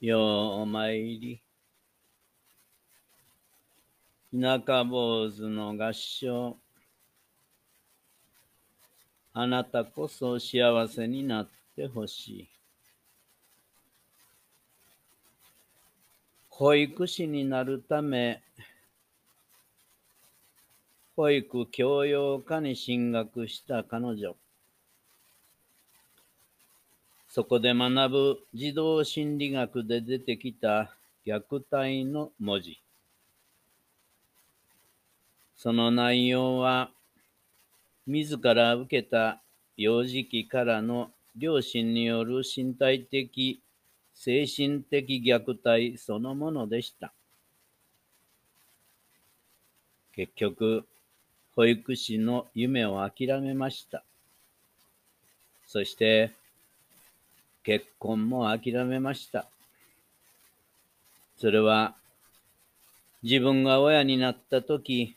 ようお参り。田舎坊主の合唱。あなたこそ幸せになってほしい。保育士になるため、保育教養科に進学した彼女。そこで学ぶ児童心理学で出てきた虐待の文字。その内容は、自ら受けた幼児期からの両親による身体的、精神的虐待そのものでした。結局、保育士の夢を諦めました。そして、結婚も諦めました。それは、自分が親になったとき、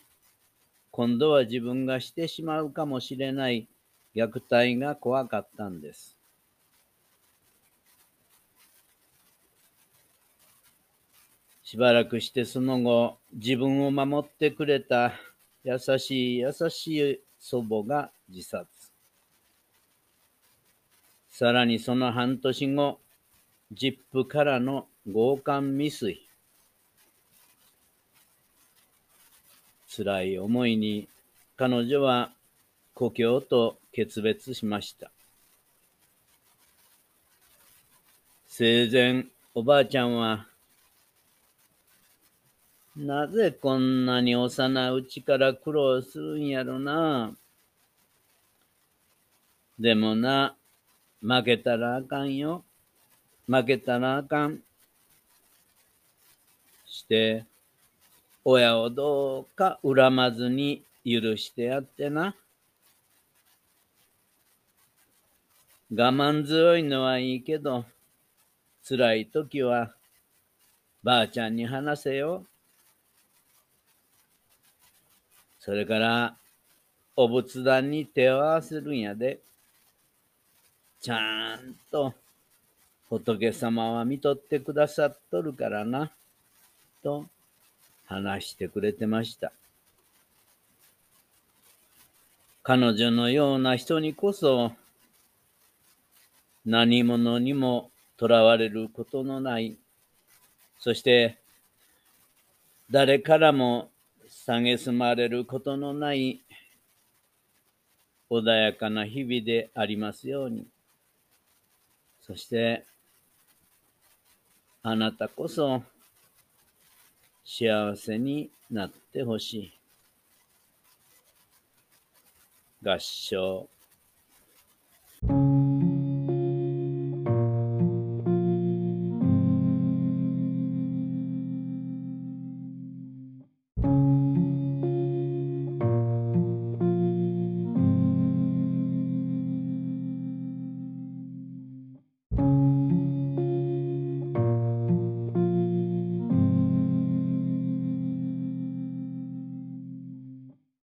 今度は自分がしてしまうかもしれない虐待が怖かったんです。しばらくしてその後、自分を守ってくれた優しい優しい祖母が自殺。さらにその半年後、ジップからの強姦未遂。辛い思いに彼女は故郷と決別しました。生前、おばあちゃんは、なぜこんなに幼いうちから苦労するんやろな。でもな、負けたらあかんよ。負けたらあかん。して、親をどうか恨まずに許してやってな。我慢強いのはいいけど、辛い時はばあちゃんに話せよ。それから、お仏壇に手を合わせるんやで。ちゃんと仏様は見とってくださっとるからな、と話してくれてました。彼女のような人にこそ何者にもとらわれることのない、そして誰からも蔑まれることのない穏やかな日々でありますように。そして、あなたこそ幸せになってほしい。合唱